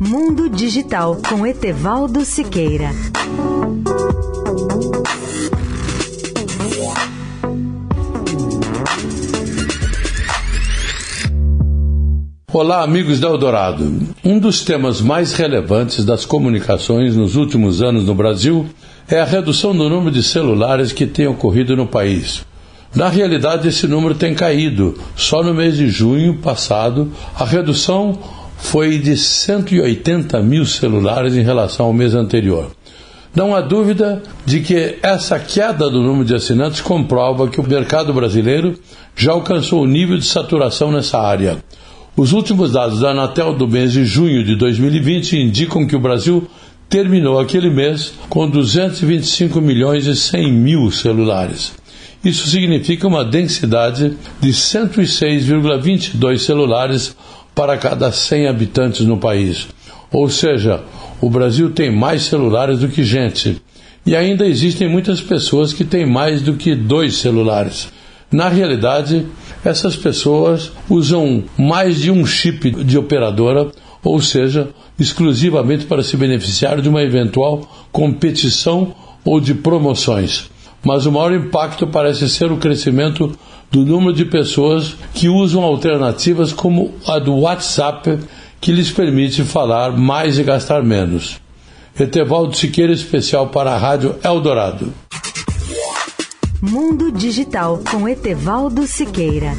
Mundo Digital com Etevaldo Siqueira. Olá, amigos da Eldorado. Um dos temas mais relevantes das comunicações nos últimos anos no Brasil é a redução do número de celulares que tem ocorrido no país. Na realidade, esse número tem caído. Só no mês de junho passado, a redução foi de 180 mil celulares em relação ao mês anterior. Não há dúvida de que essa queda do número de assinantes comprova que o mercado brasileiro já alcançou o nível de saturação nessa área. Os últimos dados da Anatel do mês de junho de 2020 indicam que o Brasil terminou aquele mês com 225 milhões e 100 mil celulares. Isso significa uma densidade de 106,22 celulares para cada 100 habitantes no país. Ou seja, o Brasil tem mais celulares do que gente. E ainda existem muitas pessoas que têm mais do que dois celulares. Na realidade, essas pessoas usam mais de um chip de operadora, ou seja, exclusivamente para se beneficiar de uma eventual competição ou de promoções. Mas o maior impacto parece ser o crescimento do número de pessoas que usam alternativas como a do WhatsApp, que lhes permite falar mais e gastar menos. Etevaldo Siqueira, especial para a Rádio Eldorado. Mundo Digital com Etevaldo Siqueira.